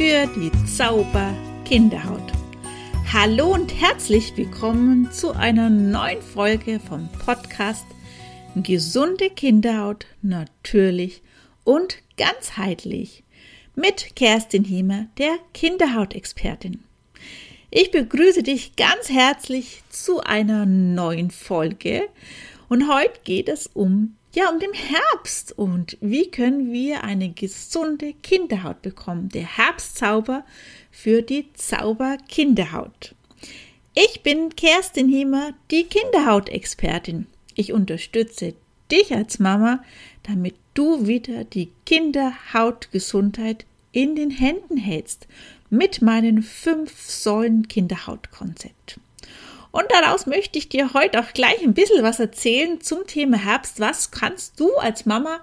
für die Zauber Kinderhaut. Hallo und herzlich willkommen zu einer neuen Folge vom Podcast Gesunde Kinderhaut natürlich und ganzheitlich mit Kerstin Hiemer, der Kinderhautexpertin. Ich begrüße dich ganz herzlich zu einer neuen Folge und heute geht es um ja, um den Herbst und wie können wir eine gesunde Kinderhaut bekommen? Der Herbstzauber für die Zauber-Kinderhaut. Ich bin Kerstin Hiemer, die Kinderhautexpertin. Ich unterstütze dich als Mama, damit du wieder die Kinderhautgesundheit in den Händen hältst mit meinem fünf Säulen Kinderhautkonzept. Und daraus möchte ich dir heute auch gleich ein bisschen was erzählen zum Thema Herbst. Was kannst du als Mama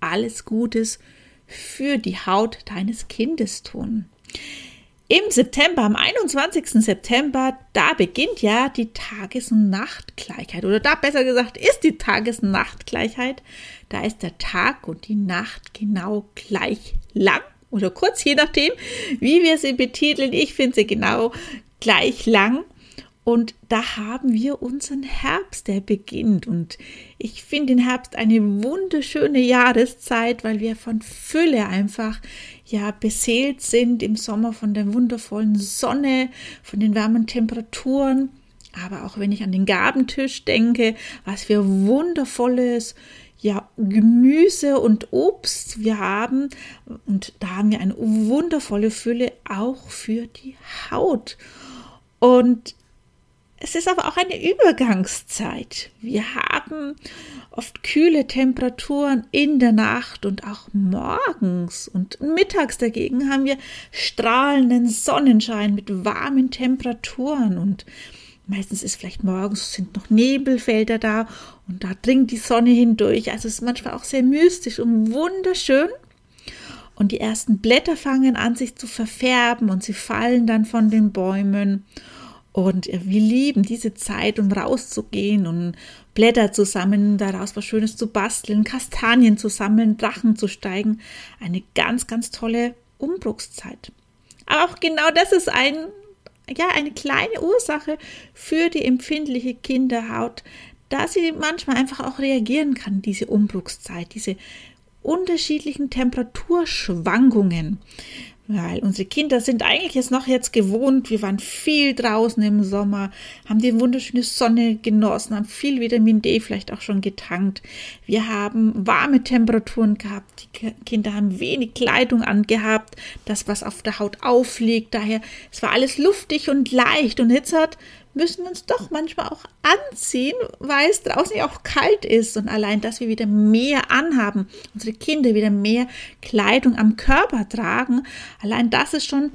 alles Gutes für die Haut deines Kindes tun? Im September, am 21. September, da beginnt ja die Tages- und Nachtgleichheit. Oder da besser gesagt ist die Tages- und Nachtgleichheit. Da ist der Tag und die Nacht genau gleich lang oder kurz, je nachdem, wie wir sie betiteln. Ich finde sie genau gleich lang. Und da haben wir unseren Herbst, der beginnt. Und ich finde den Herbst eine wunderschöne Jahreszeit, weil wir von Fülle einfach ja beseelt sind im Sommer von der wundervollen Sonne, von den warmen Temperaturen. Aber auch wenn ich an den Gabentisch denke, was für wundervolles ja, Gemüse und Obst wir haben. Und da haben wir eine wundervolle Fülle auch für die Haut. Und es ist aber auch eine Übergangszeit. Wir haben oft kühle Temperaturen in der Nacht und auch morgens und mittags dagegen haben wir strahlenden Sonnenschein mit warmen Temperaturen und meistens ist vielleicht morgens sind noch Nebelfelder da und da dringt die Sonne hindurch. Also es ist manchmal auch sehr mystisch und wunderschön. Und die ersten Blätter fangen an sich zu verfärben und sie fallen dann von den Bäumen. Und wir lieben diese Zeit, um rauszugehen und Blätter zu sammeln, daraus was Schönes zu basteln, Kastanien zu sammeln, Drachen zu steigen. Eine ganz, ganz tolle Umbruchszeit. Aber auch genau das ist ein, ja, eine kleine Ursache für die empfindliche Kinderhaut, da sie manchmal einfach auch reagieren kann, diese Umbruchszeit, diese unterschiedlichen Temperaturschwankungen weil unsere Kinder sind eigentlich jetzt noch jetzt gewohnt. Wir waren viel draußen im Sommer, haben die wunderschöne Sonne genossen, haben viel Vitamin D vielleicht auch schon getankt. Wir haben warme Temperaturen gehabt. Die Kinder haben wenig Kleidung angehabt, das was auf der Haut aufliegt. Daher, es war alles luftig und leicht und jetzt hat müssen wir uns doch manchmal auch anziehen, weil es draußen ja auch kalt ist. Und allein, dass wir wieder mehr anhaben, unsere Kinder wieder mehr Kleidung am Körper tragen, allein das ist schon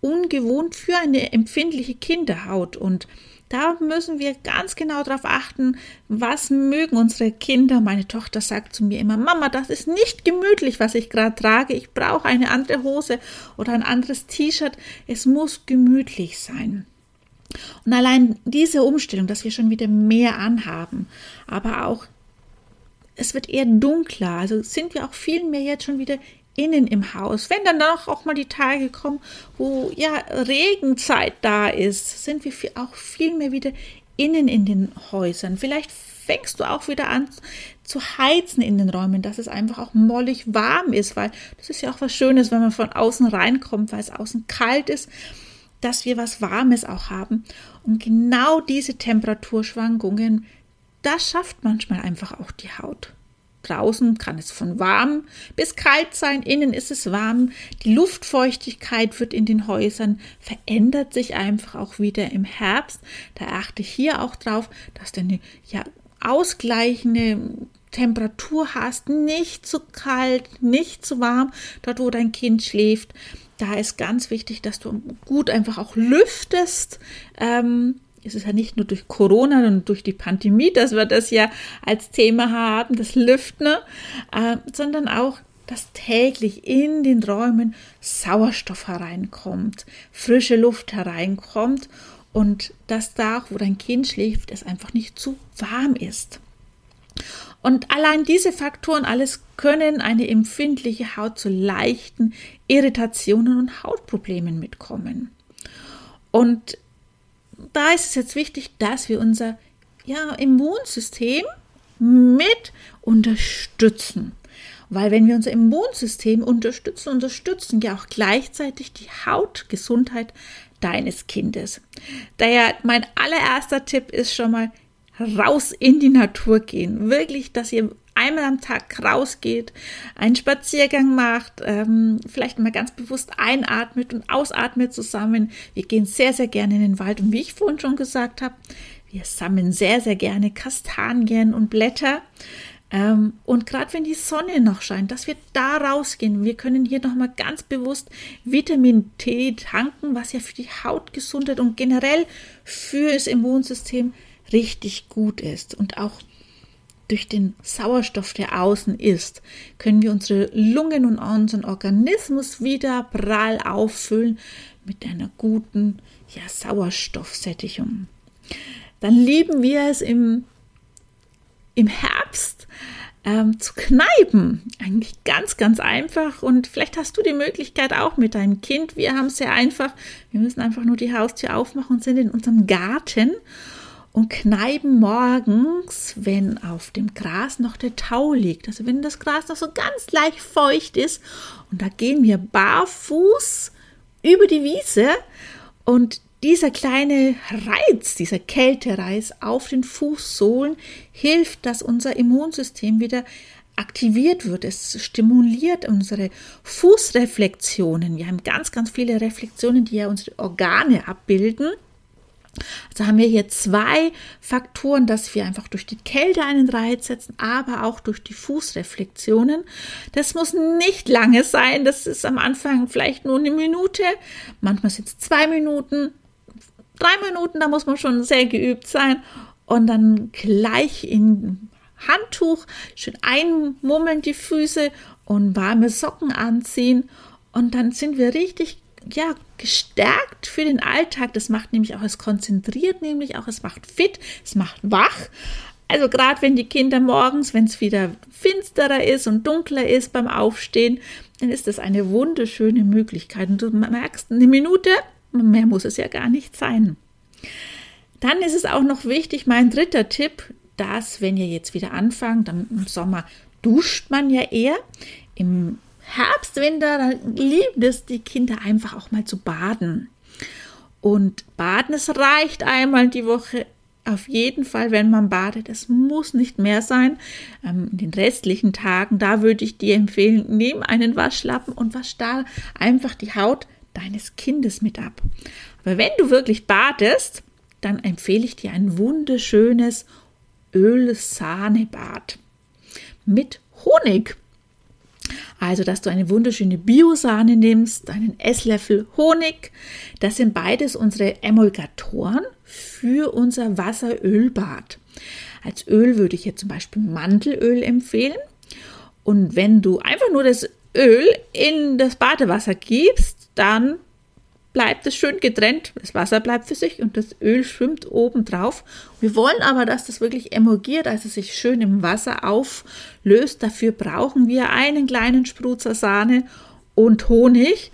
ungewohnt für eine empfindliche Kinderhaut. Und da müssen wir ganz genau darauf achten, was mögen unsere Kinder. Meine Tochter sagt zu mir immer, Mama, das ist nicht gemütlich, was ich gerade trage. Ich brauche eine andere Hose oder ein anderes T-Shirt. Es muss gemütlich sein. Und allein diese Umstellung, dass wir schon wieder mehr anhaben, aber auch es wird eher dunkler, also sind wir auch viel mehr jetzt schon wieder innen im Haus. Wenn dann auch mal die Tage kommen, wo ja Regenzeit da ist, sind wir auch viel mehr wieder innen in den Häusern. Vielleicht fängst du auch wieder an zu heizen in den Räumen, dass es einfach auch mollig warm ist, weil das ist ja auch was Schönes, wenn man von außen reinkommt, weil es außen kalt ist dass wir was Warmes auch haben. Und genau diese Temperaturschwankungen, das schafft manchmal einfach auch die Haut. Draußen kann es von warm bis kalt sein, innen ist es warm. Die Luftfeuchtigkeit wird in den Häusern verändert sich einfach auch wieder im Herbst. Da achte ich hier auch drauf, dass du eine ja, ausgleichende Temperatur hast, nicht zu kalt, nicht zu warm, dort wo dein Kind schläft da ist ganz wichtig, dass du gut einfach auch lüftest. Ähm, es ist ja nicht nur durch Corona und durch die Pandemie, dass wir das ja als Thema haben, das Lüften, äh, sondern auch, dass täglich in den Räumen Sauerstoff hereinkommt, frische Luft hereinkommt und dass da, wo dein Kind schläft, es einfach nicht zu warm ist. Und allein diese Faktoren alles können eine empfindliche Haut zu leichten Irritationen und Hautproblemen mitkommen. Und da ist es jetzt wichtig, dass wir unser ja, Immunsystem mit unterstützen. Weil wenn wir unser Immunsystem unterstützen, unterstützen ja auch gleichzeitig die Hautgesundheit deines Kindes. Daher mein allererster Tipp ist schon mal raus in die Natur gehen. Wirklich, dass ihr einmal am Tag rausgeht, einen Spaziergang macht, ähm, vielleicht mal ganz bewusst einatmet und ausatmet zusammen. Wir gehen sehr, sehr gerne in den Wald und wie ich vorhin schon gesagt habe, wir sammeln sehr, sehr gerne Kastanien und Blätter. Ähm, und gerade wenn die Sonne noch scheint, dass wir da rausgehen. Wir können hier nochmal ganz bewusst Vitamin T tanken, was ja für die Hautgesundheit und generell für das Immunsystem richtig gut ist. Und auch durch den Sauerstoff, der außen ist, können wir unsere Lungen und unseren Organismus wieder prall auffüllen mit einer guten ja, Sauerstoffsättigung. Dann lieben wir es im im Herbst ähm, zu kneipen. Eigentlich ganz, ganz einfach. Und vielleicht hast du die Möglichkeit auch mit deinem Kind. Wir haben es sehr einfach. Wir müssen einfach nur die Haustür aufmachen und sind in unserem Garten und kneipen morgens, wenn auf dem Gras noch der Tau liegt. Also wenn das Gras noch so ganz leicht feucht ist und da gehen wir barfuß über die Wiese und dieser kleine Reiz, dieser Kältereiz auf den Fußsohlen hilft, dass unser Immunsystem wieder aktiviert wird. Es stimuliert unsere Fußreflexionen. Wir haben ganz, ganz viele Reflexionen, die ja unsere Organe abbilden. Also haben wir hier zwei Faktoren, dass wir einfach durch die Kälte einen Reiz setzen, aber auch durch die Fußreflexionen. Das muss nicht lange sein. Das ist am Anfang vielleicht nur eine Minute. Manchmal sind es zwei Minuten drei Minuten, da muss man schon sehr geübt sein. Und dann gleich in Handtuch schön einmummeln die Füße und warme Socken anziehen. Und dann sind wir richtig ja, gestärkt für den Alltag. Das macht nämlich auch, es konzentriert nämlich auch, es macht fit, es macht wach. Also gerade wenn die Kinder morgens, wenn es wieder finsterer ist und dunkler ist beim Aufstehen, dann ist das eine wunderschöne Möglichkeit. Und du merkst, eine Minute, Mehr muss es ja gar nicht sein. Dann ist es auch noch wichtig, mein dritter Tipp, dass wenn ihr jetzt wieder anfangt, dann im Sommer duscht man ja eher. Im Herbst, Winter, dann lieben es die Kinder einfach auch mal zu baden. Und baden, es reicht einmal die Woche auf jeden Fall, wenn man badet. Es muss nicht mehr sein. Ähm, in den restlichen Tagen, da würde ich dir empfehlen, nimm einen Waschlappen und wasch da einfach die Haut deines Kindes mit ab. Aber wenn du wirklich badest, dann empfehle ich dir ein wunderschönes Ölsahnebad mit Honig. Also, dass du eine wunderschöne Biosahne nimmst, einen Esslöffel Honig. Das sind beides unsere Emulgatoren für unser Wasserölbad. Als Öl würde ich jetzt zum Beispiel Mandelöl empfehlen. Und wenn du einfach nur das Öl in das Badewasser gibst, dann bleibt es schön getrennt. Das Wasser bleibt für sich und das Öl schwimmt oben drauf. Wir wollen aber, dass das wirklich emulgiert, also sich schön im Wasser auflöst. Dafür brauchen wir einen kleinen Sprutzer Sahne und Honig.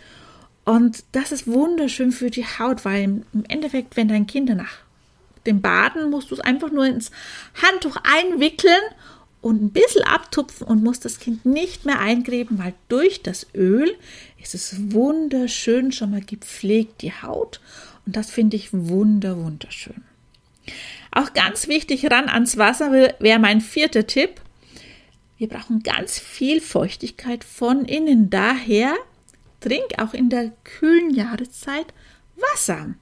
Und das ist wunderschön für die Haut, weil im Endeffekt, wenn dein Kind nach dem Baden, musst du es einfach nur ins Handtuch einwickeln und ein bisschen abtupfen und muss das Kind nicht mehr eingräben, weil durch das Öl ist es wunderschön schon mal gepflegt, die Haut. Und das finde ich wunder, wunderschön. Auch ganz wichtig ran ans Wasser wäre mein vierter Tipp. Wir brauchen ganz viel Feuchtigkeit von innen. Daher trink auch in der kühlen Jahreszeit Wasser.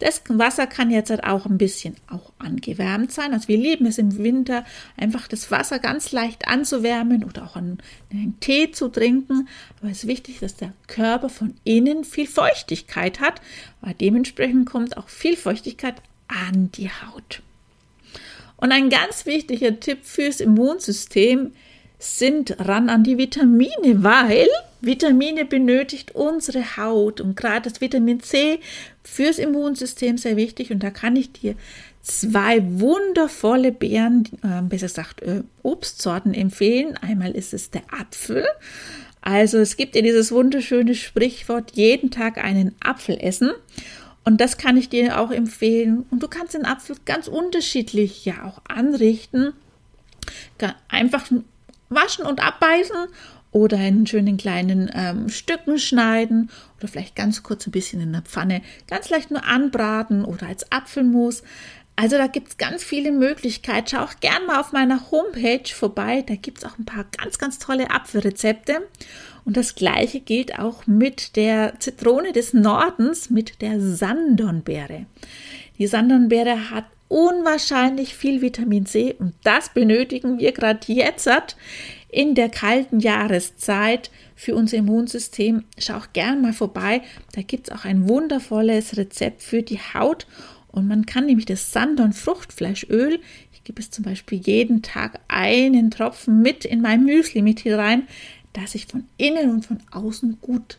Das Wasser kann jetzt halt auch ein bisschen auch angewärmt sein. Also wir lieben es im Winter, einfach das Wasser ganz leicht anzuwärmen oder auch einen, einen Tee zu trinken. Aber es ist wichtig, dass der Körper von innen viel Feuchtigkeit hat, weil dementsprechend kommt auch viel Feuchtigkeit an die Haut. Und ein ganz wichtiger Tipp fürs Immunsystem sind ran an die Vitamine, weil Vitamine benötigt unsere Haut und gerade das Vitamin C fürs Immunsystem sehr wichtig und da kann ich dir zwei wundervolle Beeren, äh, besser gesagt äh, Obstsorten empfehlen. Einmal ist es der Apfel. Also es gibt ja dieses wunderschöne Sprichwort, jeden Tag einen Apfel essen. Und das kann ich dir auch empfehlen. Und du kannst den Apfel ganz unterschiedlich ja auch anrichten. Einfach waschen und abbeißen oder in schönen kleinen ähm, Stücken schneiden oder vielleicht ganz kurz ein bisschen in der Pfanne ganz leicht nur anbraten oder als Apfelmus. Also da gibt es ganz viele Möglichkeiten. Schau auch gern mal auf meiner Homepage vorbei. Da gibt es auch ein paar ganz, ganz tolle Apfelrezepte. Und das gleiche gilt auch mit der Zitrone des Nordens, mit der Sandornbeere. Die Sandornbeere hat unwahrscheinlich viel Vitamin C und das benötigen wir gerade jetzt in der kalten Jahreszeit für unser Immunsystem. Schau auch gern mal vorbei. Da gibt es auch ein wundervolles Rezept für die Haut und man kann nämlich das Sandorn Fruchtfleischöl, ich gebe es zum Beispiel jeden Tag einen Tropfen mit in mein Müsli mit hier rein, dass ich von innen und von außen gut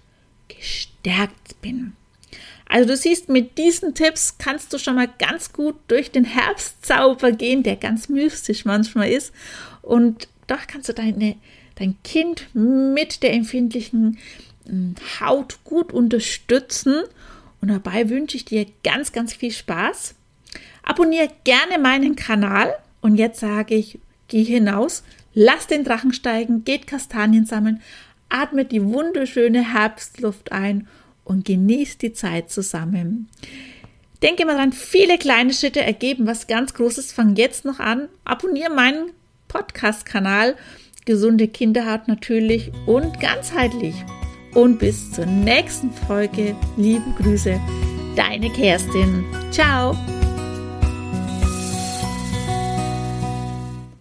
gestärkt bin. Also du siehst, mit diesen Tipps kannst du schon mal ganz gut durch den Herbstzauber gehen, der ganz mystisch manchmal ist. Und doch kannst du deine, dein Kind mit der empfindlichen hm, Haut gut unterstützen und dabei wünsche ich dir ganz, ganz viel Spaß. Abonniere gerne meinen Kanal. Und jetzt sage ich, geh hinaus, lass den Drachen steigen, geht Kastanien sammeln, atme die wunderschöne Herbstluft ein und genieß die Zeit zusammen. Denke mal dran, viele kleine Schritte ergeben was ganz Großes. Fang jetzt noch an. Abonniere meinen Podcast-Kanal. Gesunde Kinderhaut natürlich und ganzheitlich und bis zur nächsten Folge. Liebe Grüße, deine Kerstin. Ciao.